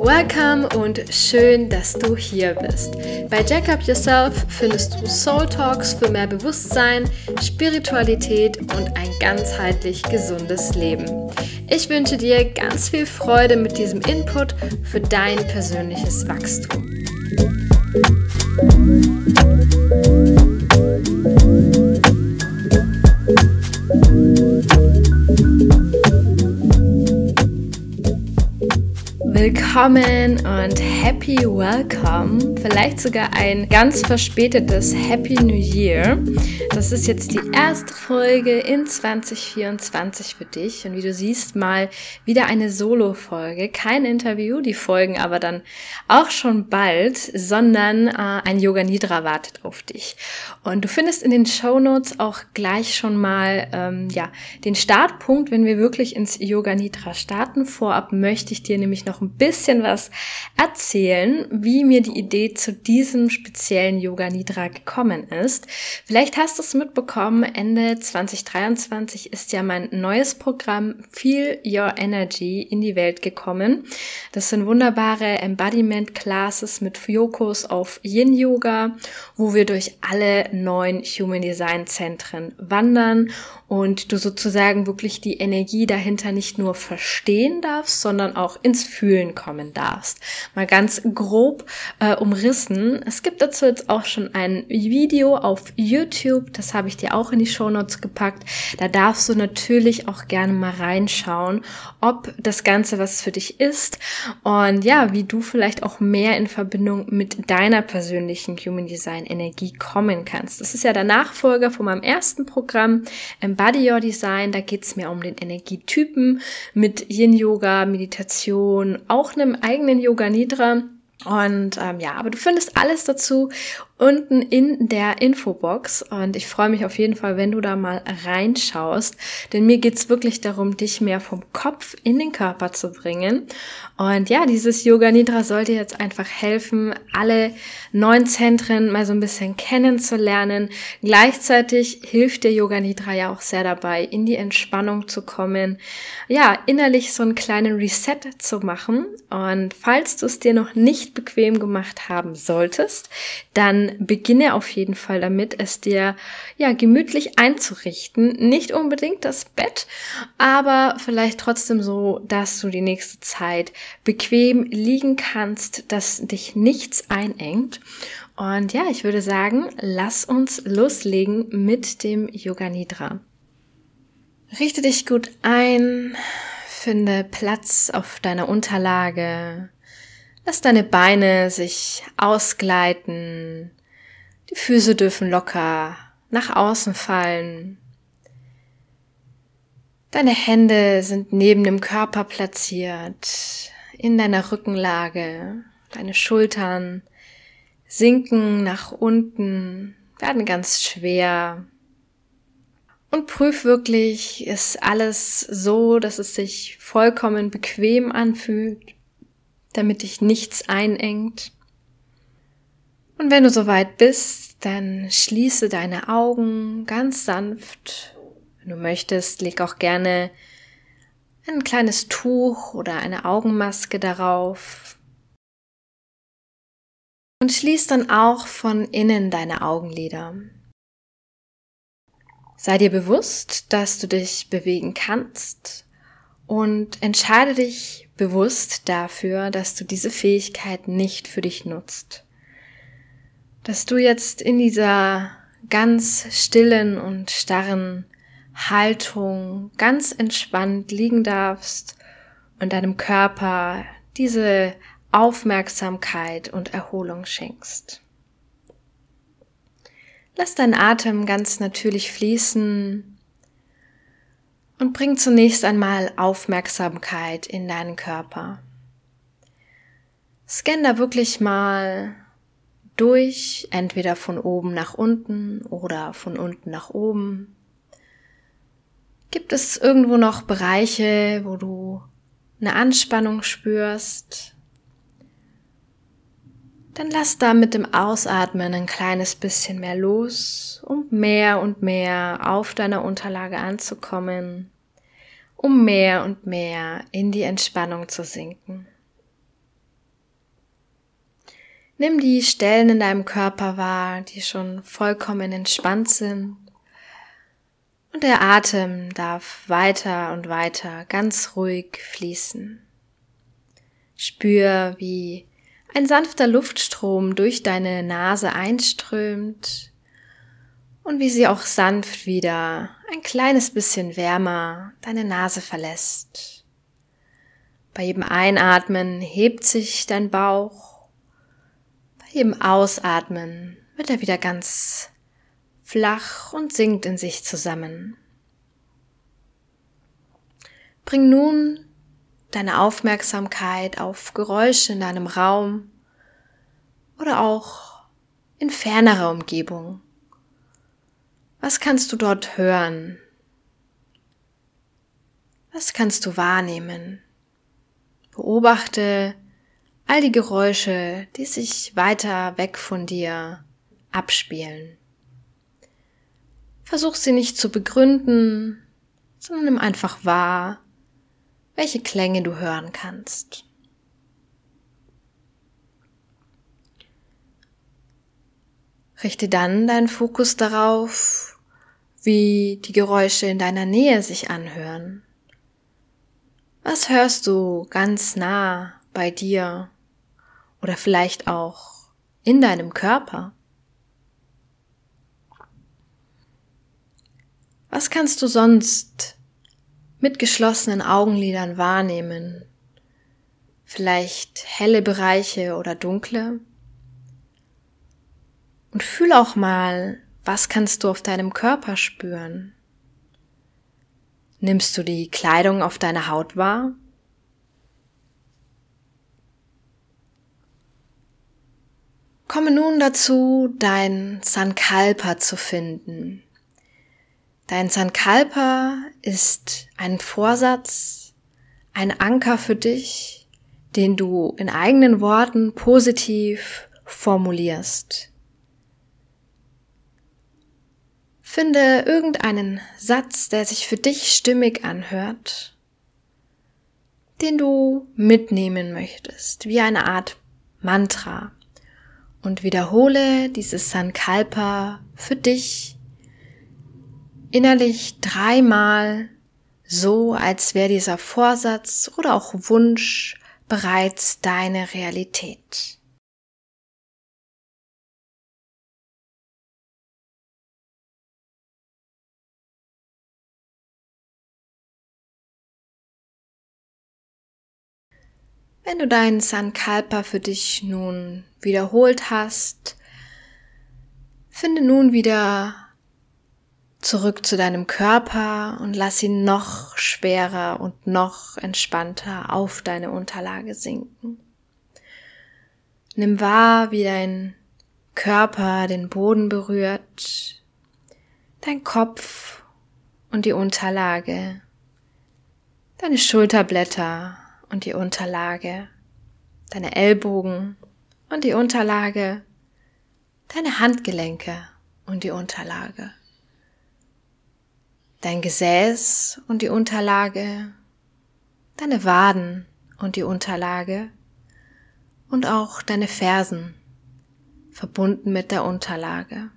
Welcome und schön, dass du hier bist. Bei Jack Up Yourself findest du Soul Talks für mehr Bewusstsein, Spiritualität und ein ganzheitlich gesundes Leben. Ich wünsche dir ganz viel Freude mit diesem Input für dein persönliches Wachstum. Willkommen und happy welcome. Vielleicht sogar ein ganz verspätetes Happy New Year. Das ist jetzt die erste Folge in 2024 für dich. Und wie du siehst, mal wieder eine Solo-Folge. Kein Interview, die folgen aber dann auch schon bald, sondern äh, ein Yoga Nidra wartet auf dich. Und du findest in den Show Notes auch gleich schon mal ähm, ja, den Startpunkt, wenn wir wirklich ins Yoga Nidra starten. Vorab möchte ich dir nämlich noch ein ein bisschen was erzählen, wie mir die Idee zu diesem speziellen Yoga Nidra gekommen ist. Vielleicht hast du es mitbekommen, Ende 2023 ist ja mein neues Programm Feel Your Energy in die Welt gekommen. Das sind wunderbare Embodiment Classes mit Fokus auf Yin Yoga, wo wir durch alle neun Human Design Zentren wandern und du sozusagen wirklich die Energie dahinter nicht nur verstehen darfst, sondern auch ins Fühlen kommen darfst. Mal ganz grob äh, umrissen. Es gibt dazu jetzt auch schon ein Video auf YouTube, das habe ich dir auch in die Show Notes gepackt. Da darfst du natürlich auch gerne mal reinschauen, ob das Ganze was für dich ist und ja, wie du vielleicht auch mehr in Verbindung mit deiner persönlichen Human Design Energie kommen kannst. Das ist ja der Nachfolger von meinem ersten Programm. Embody Your Design, da geht es mir um den Energietypen mit Yin Yoga, Meditation, auch einem eigenen Yoga Nidra. Und ähm, ja, aber du findest alles dazu unten in der Infobox und ich freue mich auf jeden Fall, wenn du da mal reinschaust, denn mir geht's wirklich darum, dich mehr vom Kopf in den Körper zu bringen. Und ja, dieses Yoga Nidra sollte jetzt einfach helfen, alle neuen Zentren mal so ein bisschen kennenzulernen. Gleichzeitig hilft der Yoga Nidra ja auch sehr dabei, in die Entspannung zu kommen, ja, innerlich so einen kleinen Reset zu machen. Und falls du es dir noch nicht bequem gemacht haben solltest, dann beginne auf jeden Fall damit, es dir ja gemütlich einzurichten. Nicht unbedingt das Bett, aber vielleicht trotzdem so, dass du die nächste Zeit bequem liegen kannst, dass dich nichts einengt. Und ja, ich würde sagen, lass uns loslegen mit dem Yoga Nidra. Richte dich gut ein, finde Platz auf deiner Unterlage. Lass deine Beine sich ausgleiten. Die Füße dürfen locker nach außen fallen. Deine Hände sind neben dem Körper platziert, in deiner Rückenlage. Deine Schultern sinken nach unten, werden ganz schwer. Und prüf wirklich, ist alles so, dass es sich vollkommen bequem anfühlt, damit dich nichts einengt. Und wenn du soweit bist, dann schließe deine Augen ganz sanft. Wenn du möchtest, leg auch gerne ein kleines Tuch oder eine Augenmaske darauf. Und schließ dann auch von innen deine Augenlider. Sei dir bewusst, dass du dich bewegen kannst und entscheide dich bewusst dafür, dass du diese Fähigkeit nicht für dich nutzt dass du jetzt in dieser ganz stillen und starren Haltung ganz entspannt liegen darfst und deinem Körper diese Aufmerksamkeit und Erholung schenkst. Lass deinen Atem ganz natürlich fließen und bring zunächst einmal Aufmerksamkeit in deinen Körper. Scan da wirklich mal durch, entweder von oben nach unten oder von unten nach oben. Gibt es irgendwo noch Bereiche, wo du eine Anspannung spürst? dann lass da mit dem Ausatmen ein kleines bisschen mehr los, um mehr und mehr auf deiner Unterlage anzukommen, um mehr und mehr in die Entspannung zu sinken. Nimm die Stellen in deinem Körper wahr, die schon vollkommen entspannt sind. Und der Atem darf weiter und weiter ganz ruhig fließen. Spür, wie ein sanfter Luftstrom durch deine Nase einströmt und wie sie auch sanft wieder ein kleines bisschen wärmer deine Nase verlässt. Bei jedem Einatmen hebt sich dein Bauch, jedem Ausatmen wird er wieder ganz flach und sinkt in sich zusammen. Bring nun deine Aufmerksamkeit auf Geräusche in deinem Raum oder auch in fernerer Umgebung. Was kannst du dort hören? Was kannst du wahrnehmen? Beobachte all die Geräusche, die sich weiter weg von dir abspielen. Versuch sie nicht zu begründen, sondern nimm einfach wahr, welche Klänge du hören kannst. Richte dann deinen Fokus darauf, wie die Geräusche in deiner Nähe sich anhören. Was hörst du ganz nah bei dir oder vielleicht auch in deinem Körper? Was kannst du sonst mit geschlossenen Augenlidern wahrnehmen. Vielleicht helle Bereiche oder dunkle. Und fühl auch mal, was kannst du auf deinem Körper spüren? Nimmst du die Kleidung auf deiner Haut wahr? Komme nun dazu, dein Sankalpa zu finden, Dein Sankalpa ist ein Vorsatz, ein Anker für dich, den du in eigenen Worten positiv formulierst. Finde irgendeinen Satz, der sich für dich stimmig anhört, den du mitnehmen möchtest, wie eine Art Mantra und wiederhole dieses Sankalpa für dich innerlich dreimal so, als wäre dieser Vorsatz oder auch Wunsch bereits deine Realität. Wenn du deinen Sankalpa für dich nun wiederholt hast, finde nun wieder zurück zu deinem Körper und lass ihn noch schwerer und noch entspannter auf deine Unterlage sinken. Nimm wahr, wie dein Körper den Boden berührt, dein Kopf und die Unterlage, deine Schulterblätter und die Unterlage, deine Ellbogen und die Unterlage, deine Handgelenke und die Unterlage dein Gesäß und die Unterlage, deine Waden und die Unterlage und auch deine Fersen verbunden mit der Unterlage.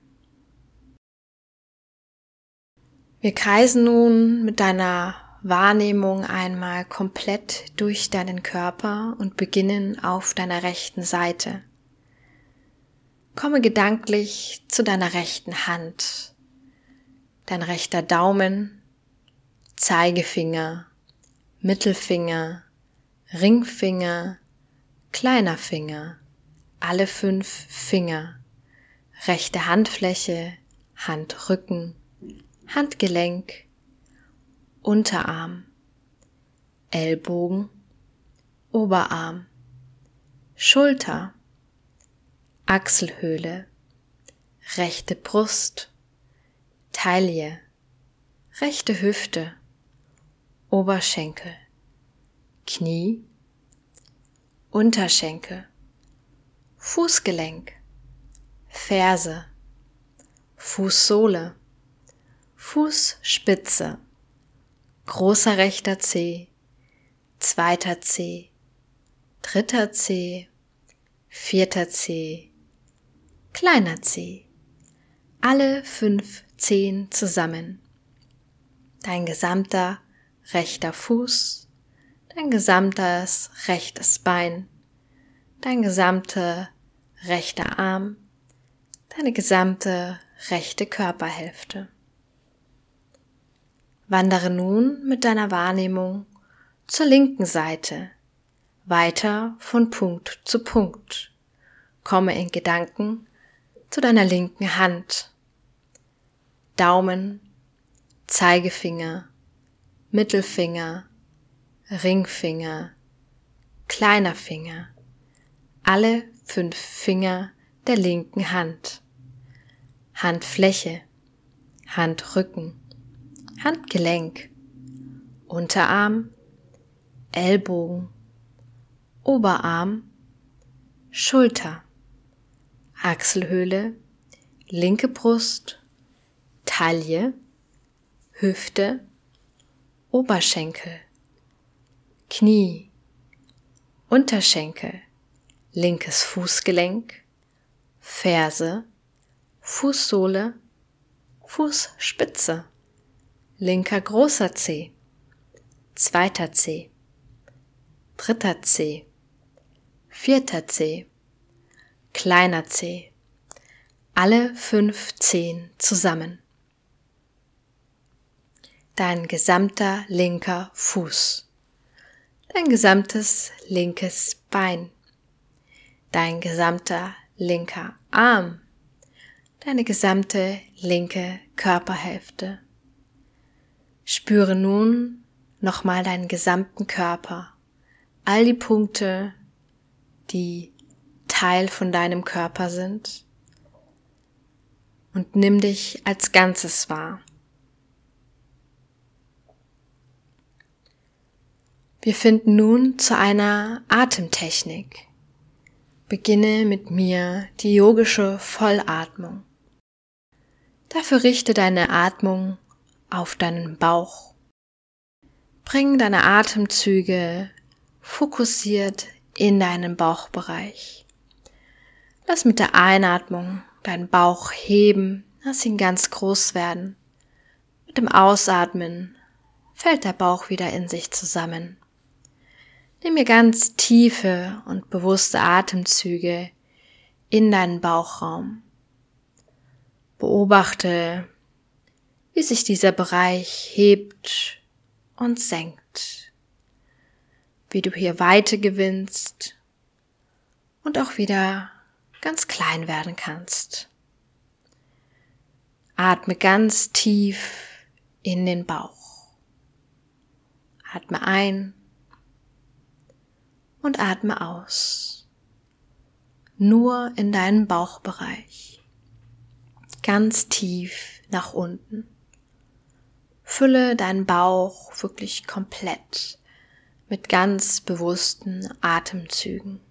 Wir kreisen nun mit deiner Wahrnehmung einmal komplett durch deinen Körper und beginnen auf deiner rechten Seite. Komme gedanklich zu deiner rechten Hand dein rechter Daumen, Zeigefinger, Mittelfinger, Ringfinger, kleiner Finger, alle fünf Finger, rechte Handfläche, Handrücken, Handgelenk, Unterarm, Ellbogen, Oberarm, Schulter, Achselhöhle, rechte Brust, Taille, rechte Hüfte, Oberschenkel, Knie, Unterschenkel, Fußgelenk, Ferse, Fußsohle, Fußspitze, großer rechter Zeh, zweiter Zeh, dritter Zeh, vierter Zeh, kleiner Zeh. Alle fünf Zehen zusammen. Dein gesamter rechter Fuß, dein gesamtes rechtes Bein, dein gesamter rechter Arm, deine gesamte rechte Körperhälfte. Wandere nun mit deiner Wahrnehmung zur linken Seite, weiter von Punkt zu Punkt. Komme in Gedanken zu deiner linken Hand. Daumen, Zeigefinger, Mittelfinger, Ringfinger, kleiner Finger, alle fünf Finger der linken Hand, Handfläche, Handrücken, Handgelenk, Unterarm, Ellbogen, Oberarm, Schulter, Achselhöhle, linke Brust, Taille, Hüfte, Oberschenkel, Knie, Unterschenkel, linkes Fußgelenk, Ferse, Fußsohle, Fußspitze, linker großer Zeh, zweiter Zeh, dritter Zeh, vierter Zeh, kleiner Zeh, alle fünf Zehen zusammen. Dein gesamter linker Fuß, dein gesamtes linkes Bein, dein gesamter linker Arm, deine gesamte linke Körperhälfte. Spüre nun nochmal deinen gesamten Körper, all die Punkte, die Teil von deinem Körper sind und nimm dich als Ganzes wahr. Wir finden nun zu einer Atemtechnik. Beginne mit mir die yogische Vollatmung. Dafür richte deine Atmung auf deinen Bauch. Bring deine Atemzüge fokussiert in deinen Bauchbereich. Lass mit der Einatmung deinen Bauch heben, lass ihn ganz groß werden. Mit dem Ausatmen fällt der Bauch wieder in sich zusammen. Nimm mir ganz tiefe und bewusste Atemzüge in deinen Bauchraum. Beobachte, wie sich dieser Bereich hebt und senkt, wie du hier Weite gewinnst und auch wieder ganz klein werden kannst. Atme ganz tief in den Bauch. Atme ein und atme aus. Nur in deinen Bauchbereich. Ganz tief nach unten. Fülle deinen Bauch wirklich komplett mit ganz bewussten Atemzügen.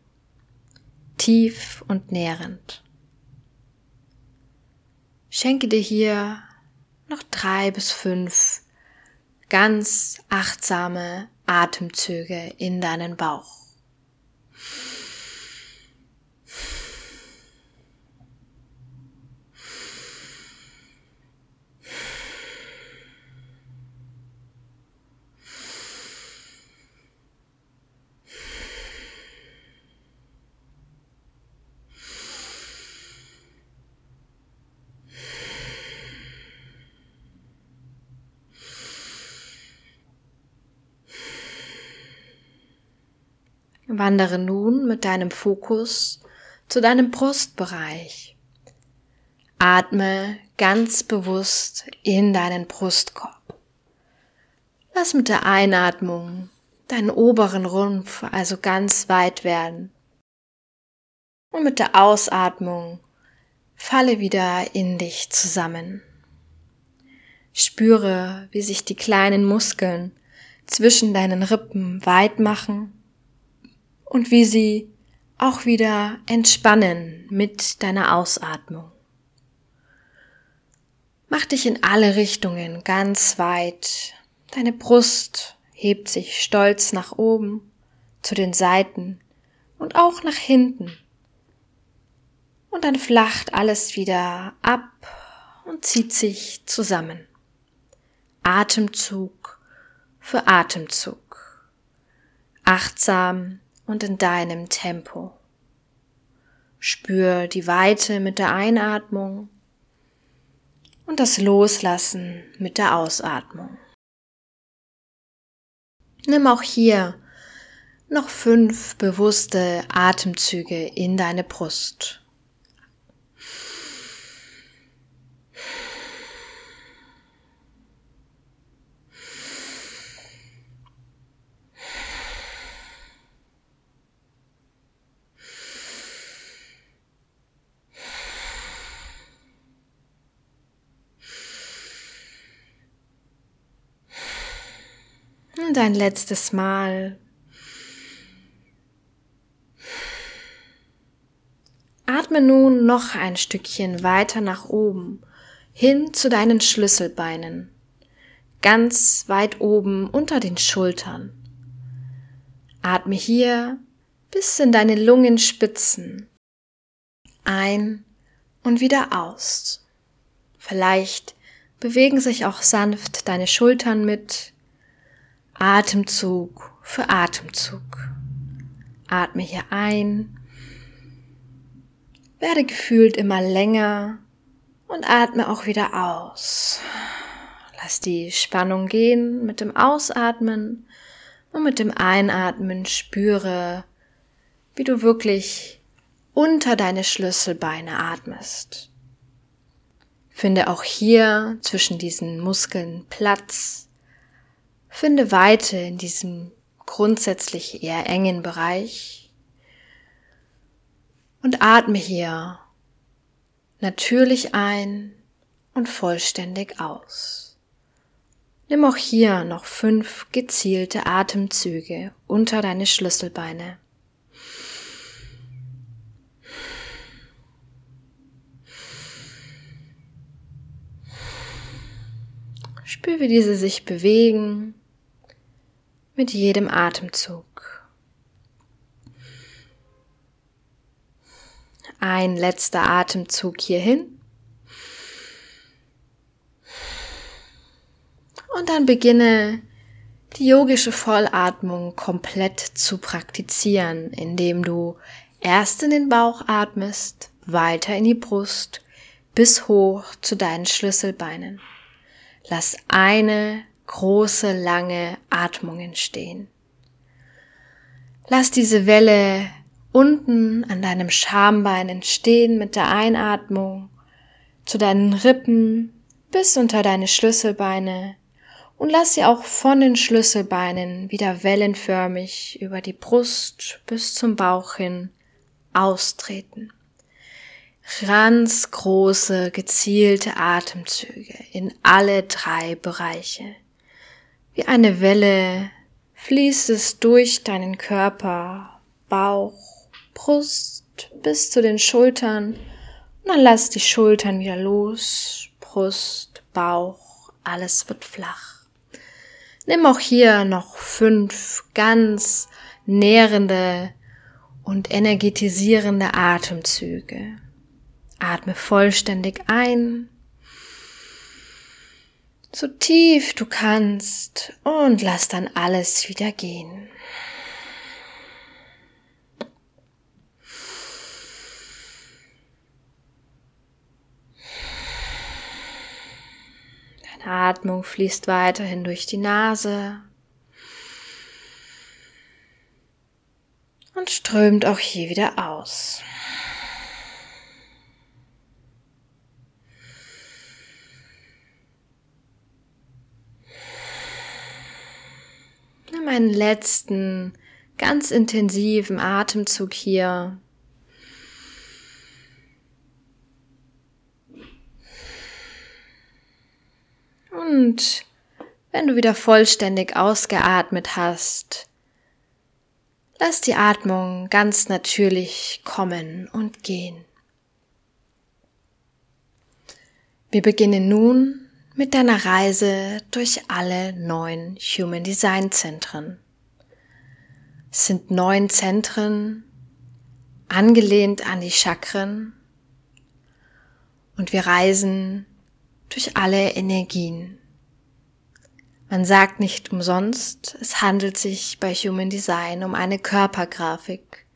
Tief und nährend. Schenke dir hier noch drei bis fünf ganz achtsame Atemzüge in deinen Bauch. Wandere nun mit deinem Fokus zu deinem Brustbereich. Atme ganz bewusst in deinen Brustkorb. Lass mit der Einatmung deinen oberen Rumpf also ganz weit werden. Und mit der Ausatmung falle wieder in dich zusammen. Spüre, wie sich die kleinen Muskeln zwischen deinen Rippen weit machen und wie sie auch wieder entspannen mit deiner Ausatmung. Mach dich in alle Richtungen ganz weit. Deine Brust hebt sich stolz nach oben, zu den Seiten und auch nach hinten. Und dann flacht alles wieder ab und zieht sich zusammen. Atemzug für Atemzug. Achtsam und in deinem Tempo. Spür die Weite mit der Einatmung und das Loslassen mit der Ausatmung. Nimm auch hier noch fünf bewusste Atemzüge in deine Brust. Und ein letztes Mal. Atme nun noch ein Stückchen weiter nach oben, hin zu deinen Schlüsselbeinen, ganz weit oben unter den Schultern. Atme hier bis in deine Lungenspitzen ein und wieder aus. Vielleicht bewegen sich auch sanft deine Schultern mit, Atemzug für Atemzug. Atme hier ein, werde gefühlt immer länger und atme auch wieder aus. Lass die Spannung gehen mit dem Ausatmen und mit dem Einatmen spüre, wie du wirklich unter deine Schlüsselbeine atmest. Finde auch hier zwischen diesen Muskeln Platz Finde Weite in diesem grundsätzlich eher engen Bereich und atme hier natürlich ein und vollständig aus. Nimm auch hier noch fünf gezielte Atemzüge unter deine Schlüsselbeine. Spür, wie diese sich bewegen mit jedem Atemzug. Ein letzter Atemzug hierhin. Und dann beginne die yogische Vollatmung komplett zu praktizieren, indem du erst in den Bauch atmest, weiter in die Brust, bis hoch zu deinen Schlüsselbeinen. Lass eine große, lange Atmungen stehen. Lass diese Welle unten an deinem Schambein entstehen mit der Einatmung zu deinen Rippen bis unter deine Schlüsselbeine und lass sie auch von den Schlüsselbeinen wieder wellenförmig über die Brust bis zum Bauch hin austreten. Ganz große, gezielte Atemzüge in alle drei Bereiche. Wie eine Welle fließt es durch deinen Körper, Bauch, Brust bis zu den Schultern und dann lass die Schultern wieder los, Brust, Bauch, alles wird flach. Nimm auch hier noch fünf ganz nährende und energetisierende Atemzüge. Atme vollständig ein so tief du kannst und lass dann alles wieder gehen. Deine Atmung fließt weiterhin durch die Nase und strömt auch hier wieder aus. Nimm einen letzten, ganz intensiven Atemzug hier. Und wenn du wieder vollständig ausgeatmet hast, Lass die Atmung ganz natürlich kommen und gehen. Wir beginnen nun mit deiner Reise durch alle neun Human Design Zentren. Es sind neun Zentren, angelehnt an die Chakren und wir reisen durch alle Energien. Man sagt nicht umsonst, es handelt sich bei Human Design um eine Körpergrafik,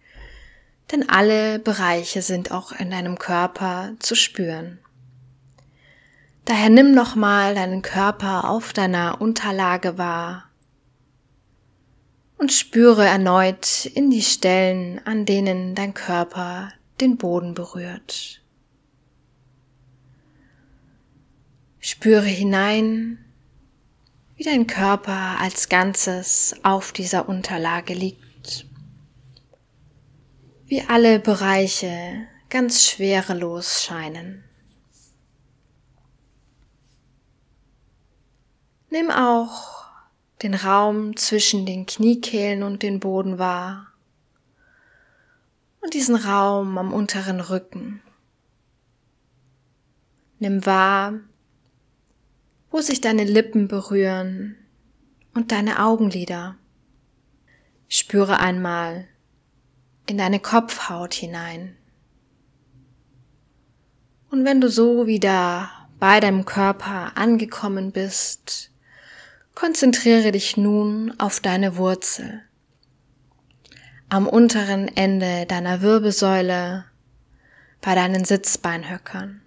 denn alle Bereiche sind auch in deinem Körper zu spüren. Daher nimm nochmal deinen Körper auf deiner Unterlage wahr und spüre erneut in die Stellen, an denen dein Körper den Boden berührt. Spüre hinein, wie dein Körper als Ganzes auf dieser Unterlage liegt, wie alle Bereiche ganz schwerelos scheinen. Nimm auch den Raum zwischen den Kniekehlen und den Boden wahr und diesen Raum am unteren Rücken. Nimm wahr, wo sich deine Lippen berühren und deine Augenlider. Spüre einmal in deine Kopfhaut hinein. Und wenn du so wieder bei deinem Körper angekommen bist, konzentriere dich nun auf deine Wurzel. Am unteren Ende deiner Wirbelsäule bei deinen Sitzbeinhöckern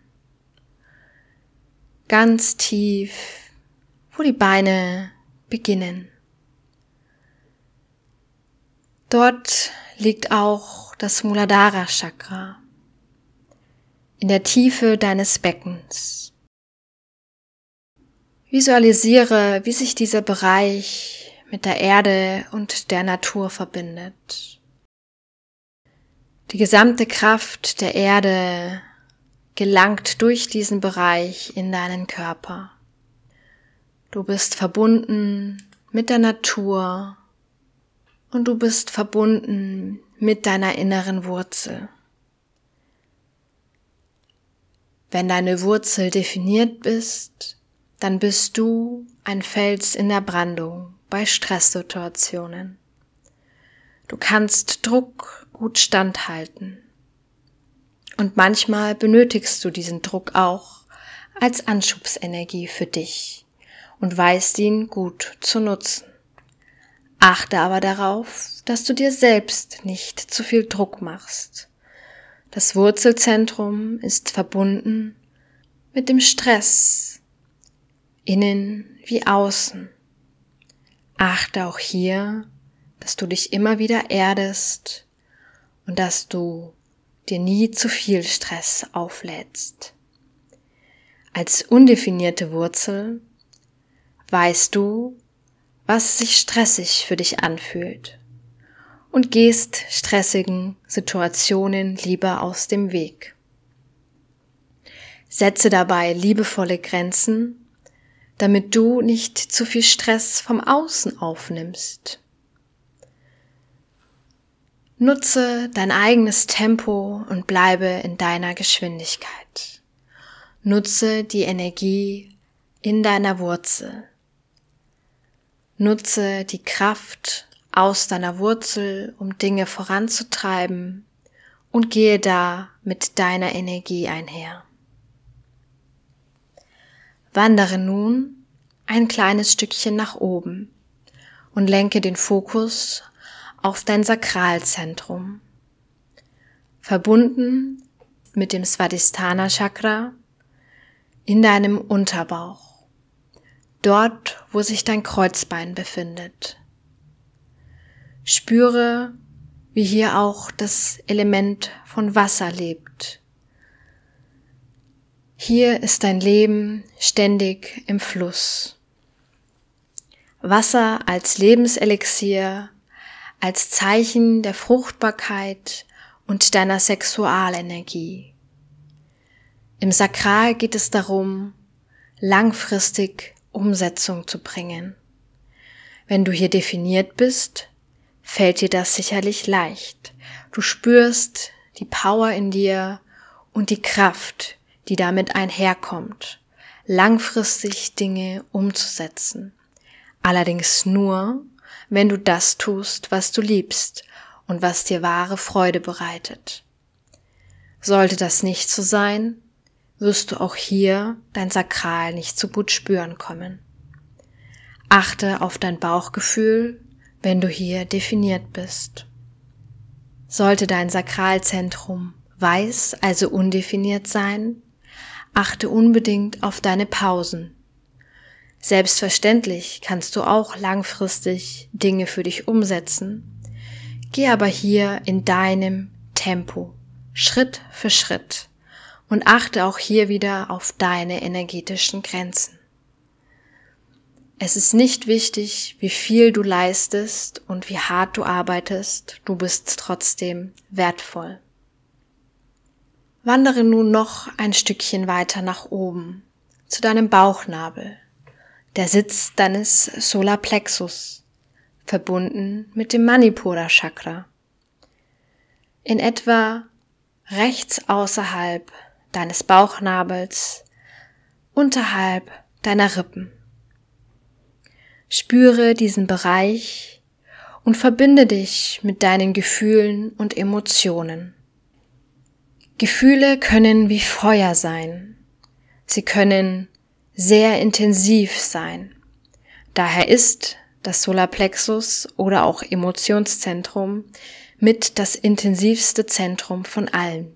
ganz tief, wo die Beine beginnen. Dort liegt auch das Muladhara Chakra in der Tiefe deines Beckens. Visualisiere, wie sich dieser Bereich mit der Erde und der Natur verbindet. Die gesamte Kraft der Erde gelangt durch diesen Bereich in deinen Körper. Du bist verbunden mit der Natur und du bist verbunden mit deiner inneren Wurzel. Wenn deine Wurzel definiert bist, dann bist du ein Fels in der Brandung bei Stresssituationen. Du kannst Druck gut standhalten. Und manchmal benötigst du diesen Druck auch als Anschubsenergie für dich und weißt ihn gut zu nutzen. Achte aber darauf, dass du dir selbst nicht zu viel Druck machst. Das Wurzelzentrum ist verbunden mit dem Stress, innen wie außen. Achte auch hier, dass du dich immer wieder erdest und dass du dir nie zu viel Stress auflädst. Als undefinierte Wurzel weißt du, was sich stressig für dich anfühlt und gehst stressigen Situationen lieber aus dem Weg. Setze dabei liebevolle Grenzen, damit du nicht zu viel Stress vom Außen aufnimmst. Nutze dein eigenes Tempo und bleibe in deiner Geschwindigkeit. Nutze die Energie in deiner Wurzel. Nutze die Kraft aus deiner Wurzel, um Dinge voranzutreiben und gehe da mit deiner Energie einher. Wandere nun ein kleines Stückchen nach oben und lenke den Fokus auf dein Sakralzentrum. Verbunden mit dem Svadhisthana Chakra in deinem Unterbauch. Dort, wo sich dein Kreuzbein befindet. Spüre, wie hier auch das Element von Wasser lebt. Hier ist dein Leben ständig im Fluss. Wasser als Lebenselixier als Zeichen der Fruchtbarkeit und deiner Sexualenergie. Im Sakral geht es darum, langfristig Umsetzung zu bringen. Wenn du hier definiert bist, fällt dir das sicherlich leicht. Du spürst die Power in dir und die Kraft, die damit einherkommt, langfristig Dinge umzusetzen. Allerdings nur, wenn du das tust, was du liebst und was dir wahre Freude bereitet. Sollte das nicht so sein, wirst du auch hier dein Sakral nicht so gut spüren kommen. Achte auf dein Bauchgefühl, wenn du hier definiert bist. Sollte dein Sakralzentrum weiß, also undefiniert sein, achte unbedingt auf deine Pausen. Selbstverständlich kannst du auch langfristig Dinge für dich umsetzen. Geh aber hier in deinem Tempo, Schritt für Schritt und achte auch hier wieder auf deine energetischen Grenzen. Es ist nicht wichtig, wie viel du leistest und wie hart du arbeitest, du bist trotzdem wertvoll. Wandere nun noch ein Stückchen weiter nach oben, zu deinem Bauchnabel, der Sitz deines Solarplexus, verbunden mit dem Manipura Chakra. In etwa rechts außerhalb deines Bauchnabels, unterhalb deiner Rippen. Spüre diesen Bereich und verbinde dich mit deinen Gefühlen und Emotionen. Gefühle können wie Feuer sein. Sie können sehr intensiv sein. Daher ist das Solarplexus oder auch Emotionszentrum mit das intensivste Zentrum von allen.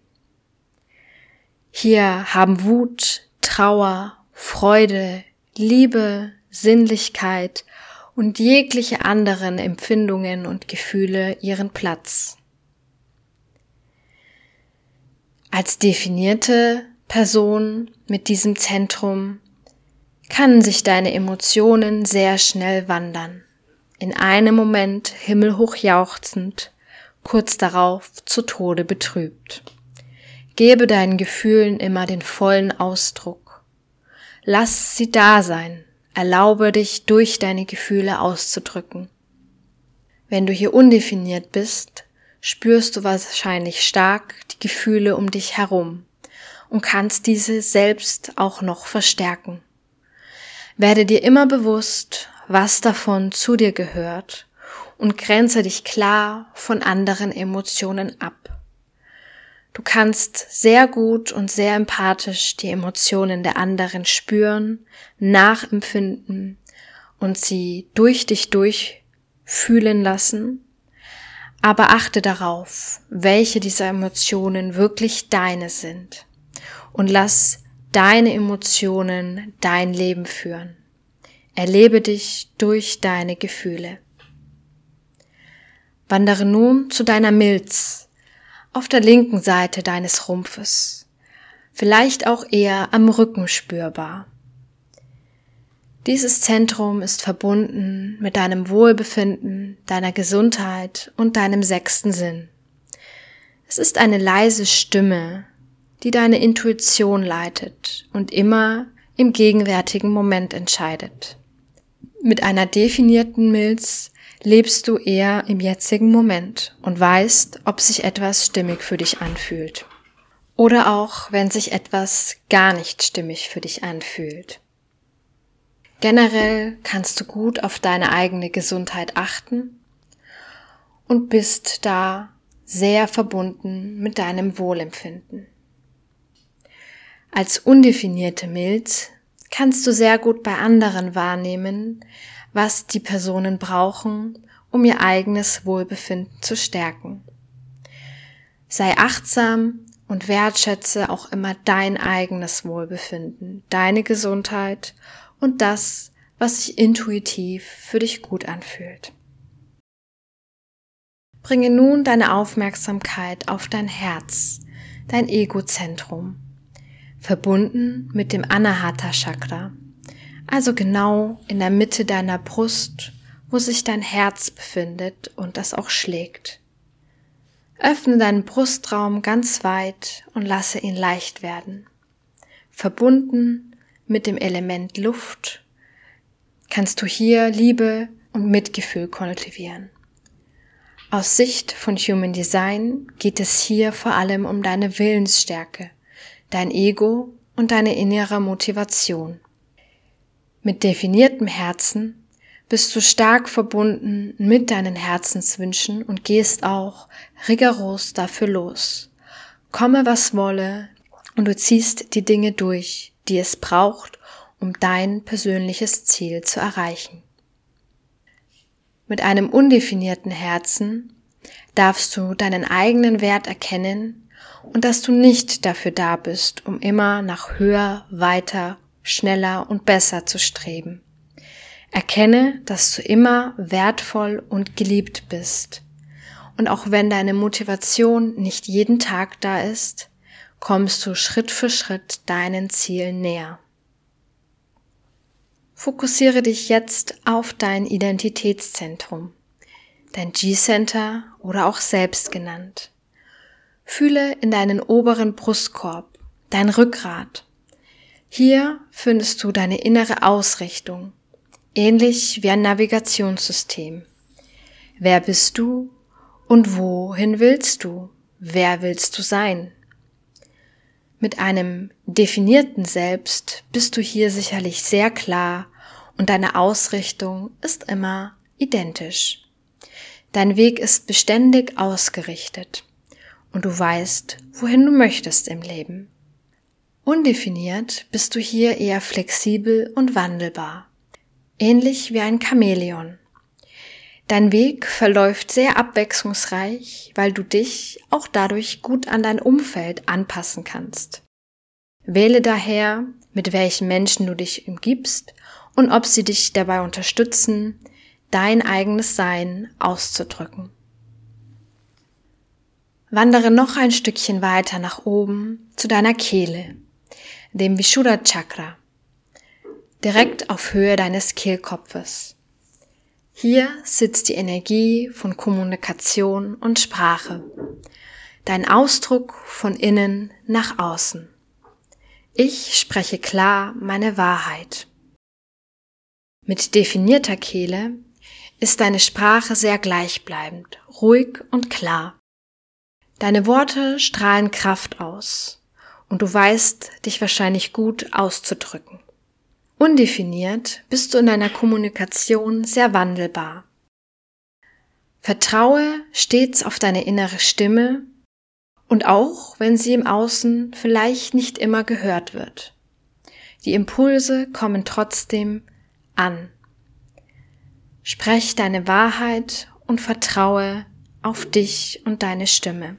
Hier haben Wut, Trauer, Freude, Liebe, Sinnlichkeit und jegliche anderen Empfindungen und Gefühle ihren Platz. Als definierte Person mit diesem Zentrum kann sich deine Emotionen sehr schnell wandern. In einem Moment himmelhoch jauchzend, kurz darauf zu Tode betrübt. Gebe deinen Gefühlen immer den vollen Ausdruck. Lass sie da sein. Erlaube dich durch deine Gefühle auszudrücken. Wenn du hier undefiniert bist, spürst du wahrscheinlich stark die Gefühle um dich herum und kannst diese selbst auch noch verstärken. Werde dir immer bewusst, was davon zu dir gehört und grenze dich klar von anderen Emotionen ab. Du kannst sehr gut und sehr empathisch die Emotionen der anderen spüren, nachempfinden und sie durch dich durchfühlen lassen aber achte darauf, welche dieser Emotionen wirklich deine sind. Und lass deine Emotionen dein Leben führen. Erlebe dich durch deine Gefühle. Wandere nun zu deiner Milz auf der linken Seite deines Rumpfes, vielleicht auch eher am Rücken spürbar. Dieses Zentrum ist verbunden mit deinem Wohlbefinden, deiner Gesundheit und deinem sechsten Sinn. Es ist eine leise Stimme, die deine Intuition leitet und immer im gegenwärtigen Moment entscheidet. Mit einer definierten Milz lebst du eher im jetzigen Moment und weißt, ob sich etwas stimmig für dich anfühlt. Oder auch, wenn sich etwas gar nicht stimmig für dich anfühlt. Generell kannst du gut auf deine eigene Gesundheit achten und bist da sehr verbunden mit deinem Wohlempfinden. Als undefinierte Milz kannst du sehr gut bei anderen wahrnehmen, was die Personen brauchen, um ihr eigenes Wohlbefinden zu stärken. Sei achtsam und wertschätze auch immer dein eigenes Wohlbefinden, deine Gesundheit und das, was sich intuitiv für dich gut anfühlt. Bringe nun deine Aufmerksamkeit auf dein Herz, dein Egozentrum, verbunden mit dem Anahata Chakra, also genau in der Mitte deiner Brust, wo sich dein Herz befindet und das auch schlägt. Öffne deinen Brustraum ganz weit und lasse ihn leicht werden, verbunden mit dem Element Luft kannst du hier Liebe und Mitgefühl kultivieren. Aus Sicht von Human Design geht es hier vor allem um deine Willensstärke, dein Ego und deine innere Motivation. Mit definiertem Herzen bist du stark verbunden mit deinen Herzenswünschen und gehst auch rigoros dafür los. Komme was wolle und du ziehst die Dinge durch, die es braucht, um dein persönliches Ziel zu erreichen. Mit einem undefinierten Herzen darfst du deinen eigenen Wert erkennen und dass du nicht dafür da bist, um immer nach höher, weiter, schneller und besser zu streben. Erkenne, dass du immer wertvoll und geliebt bist. Und auch wenn deine Motivation nicht jeden Tag da ist, kommst du Schritt für Schritt deinen Zielen näher. Fokussiere dich jetzt auf dein Identitätszentrum, dein G-Center oder auch selbst genannt. Fühle in deinen oberen Brustkorb, dein Rückgrat. Hier findest du deine innere Ausrichtung, ähnlich wie ein Navigationssystem. Wer bist du und wohin willst du? Wer willst du sein? Mit einem definierten Selbst bist du hier sicherlich sehr klar und deine Ausrichtung ist immer identisch. Dein Weg ist beständig ausgerichtet und du weißt, wohin du möchtest im Leben. Undefiniert bist du hier eher flexibel und wandelbar, ähnlich wie ein Chamäleon. Dein Weg verläuft sehr abwechslungsreich, weil du dich auch dadurch gut an dein Umfeld anpassen kannst. Wähle daher, mit welchen Menschen du dich umgibst und ob sie dich dabei unterstützen, dein eigenes Sein auszudrücken. Wandere noch ein Stückchen weiter nach oben zu deiner Kehle, dem Vishuddha Chakra, direkt auf Höhe deines Kehlkopfes. Hier sitzt die Energie von Kommunikation und Sprache, dein Ausdruck von innen nach außen. Ich spreche klar meine Wahrheit. Mit definierter Kehle ist deine Sprache sehr gleichbleibend, ruhig und klar. Deine Worte strahlen Kraft aus und du weißt, dich wahrscheinlich gut auszudrücken. Undefiniert bist du in deiner Kommunikation sehr wandelbar. Vertraue stets auf deine innere Stimme und auch wenn sie im Außen vielleicht nicht immer gehört wird. Die Impulse kommen trotzdem an. Sprech deine Wahrheit und vertraue auf dich und deine Stimme.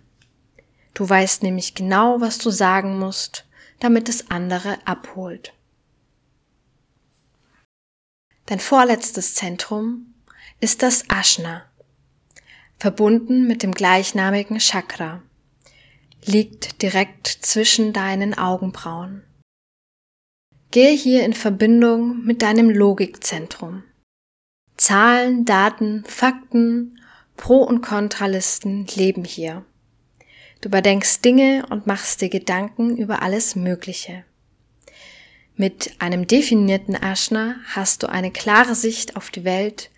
Du weißt nämlich genau, was du sagen musst, damit es andere abholt. Dein vorletztes Zentrum ist das Ashna, verbunden mit dem gleichnamigen Chakra, liegt direkt zwischen deinen Augenbrauen. Gehe hier in Verbindung mit deinem Logikzentrum. Zahlen, Daten, Fakten, Pro- und Kontralisten leben hier. Du überdenkst Dinge und machst dir Gedanken über alles Mögliche. Mit einem definierten Ashna hast du eine klare Sicht auf die Welt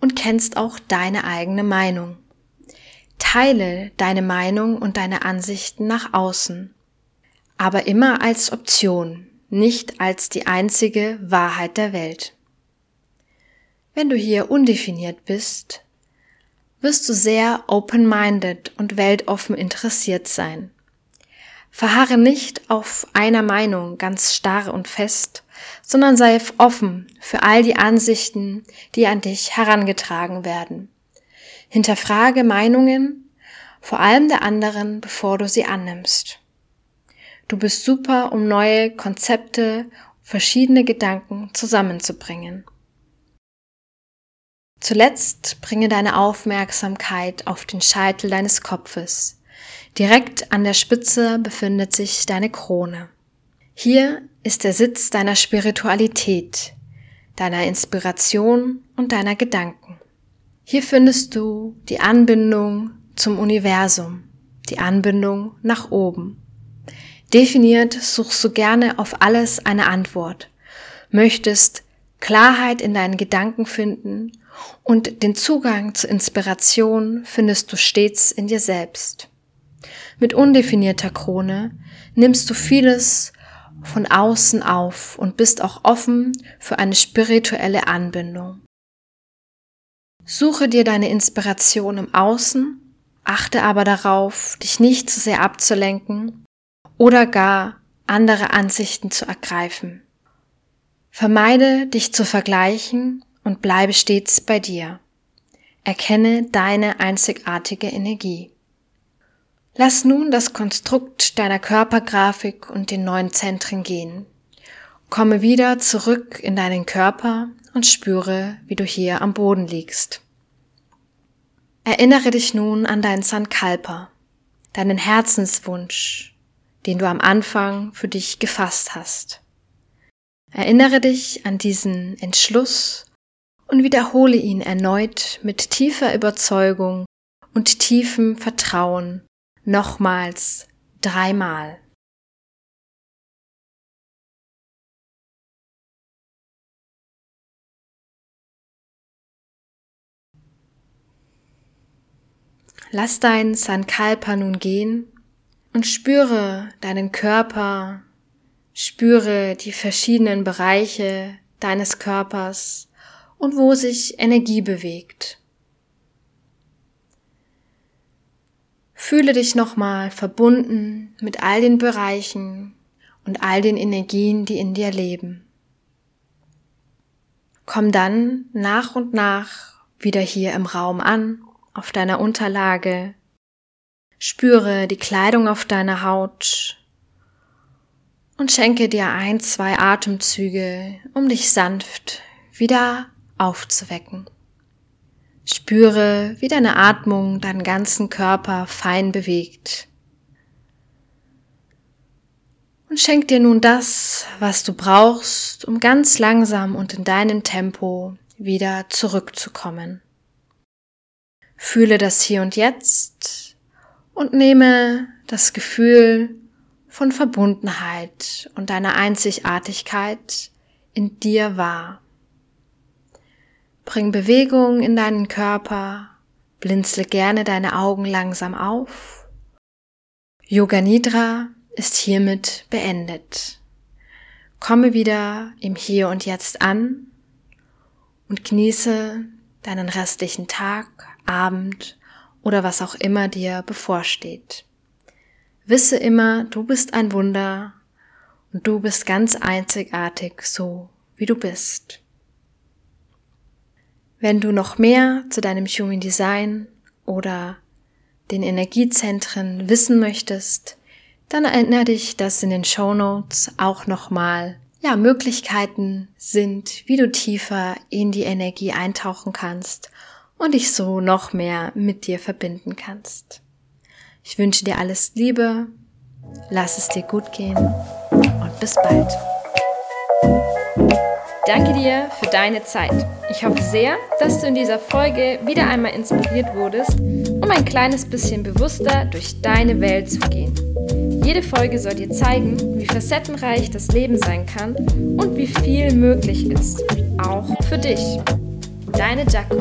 und kennst auch deine eigene Meinung. Teile deine Meinung und deine Ansichten nach außen, aber immer als Option, nicht als die einzige Wahrheit der Welt. Wenn du hier undefiniert bist, wirst du sehr open-minded und weltoffen interessiert sein. Verharre nicht auf einer Meinung ganz starr und fest, sondern sei offen für all die Ansichten, die an dich herangetragen werden. Hinterfrage Meinungen, vor allem der anderen, bevor du sie annimmst. Du bist super, um neue Konzepte, verschiedene Gedanken zusammenzubringen. Zuletzt bringe deine Aufmerksamkeit auf den Scheitel deines Kopfes. Direkt an der Spitze befindet sich deine Krone. Hier ist der Sitz deiner Spiritualität, deiner Inspiration und deiner Gedanken. Hier findest du die Anbindung zum Universum, die Anbindung nach oben. Definiert suchst du gerne auf alles eine Antwort, möchtest Klarheit in deinen Gedanken finden und den Zugang zur Inspiration findest du stets in dir selbst. Mit undefinierter Krone nimmst du vieles von außen auf und bist auch offen für eine spirituelle Anbindung. Suche dir deine Inspiration im Außen, achte aber darauf, dich nicht zu sehr abzulenken oder gar andere Ansichten zu ergreifen. Vermeide dich zu vergleichen und bleibe stets bei dir. Erkenne deine einzigartige Energie. Lass nun das Konstrukt deiner Körpergrafik und den neuen Zentren gehen. Komme wieder zurück in deinen Körper und spüre, wie du hier am Boden liegst. Erinnere dich nun an deinen Sankalpa, deinen Herzenswunsch, den du am Anfang für dich gefasst hast. Erinnere dich an diesen Entschluss und wiederhole ihn erneut mit tiefer Überzeugung und tiefem Vertrauen nochmals dreimal. Lass dein Sankalpa nun gehen und spüre deinen Körper, spüre die verschiedenen Bereiche deines Körpers und wo sich Energie bewegt. Fühle dich nochmal verbunden mit all den Bereichen und all den Energien, die in dir leben. Komm dann nach und nach wieder hier im Raum an, auf deiner Unterlage. Spüre die Kleidung auf deiner Haut und schenke dir ein, zwei Atemzüge, um dich sanft wieder aufzuwecken. Spüre, wie deine Atmung deinen ganzen Körper fein bewegt. Und schenk dir nun das, was du brauchst, um ganz langsam und in deinem Tempo wieder zurückzukommen. Fühle das hier und jetzt und nehme das Gefühl von Verbundenheit und deiner Einzigartigkeit in dir wahr. Bring Bewegung in deinen Körper, blinzle gerne deine Augen langsam auf. Yoga Nidra ist hiermit beendet. Komme wieder im Hier und Jetzt an und genieße deinen restlichen Tag, Abend oder was auch immer dir bevorsteht. Wisse immer, du bist ein Wunder und du bist ganz einzigartig so, wie du bist. Wenn du noch mehr zu deinem Human Design oder den Energiezentren wissen möchtest, dann erinnere dich, dass in den Show Notes auch nochmal ja, Möglichkeiten sind, wie du tiefer in die Energie eintauchen kannst und dich so noch mehr mit dir verbinden kannst. Ich wünsche dir alles Liebe, lass es dir gut gehen und bis bald. Danke dir für deine Zeit. Ich hoffe sehr, dass du in dieser Folge wieder einmal inspiriert wurdest, um ein kleines bisschen bewusster durch deine Welt zu gehen. Jede Folge soll dir zeigen, wie facettenreich das Leben sein kann und wie viel möglich ist, auch für dich. Deine Jaco.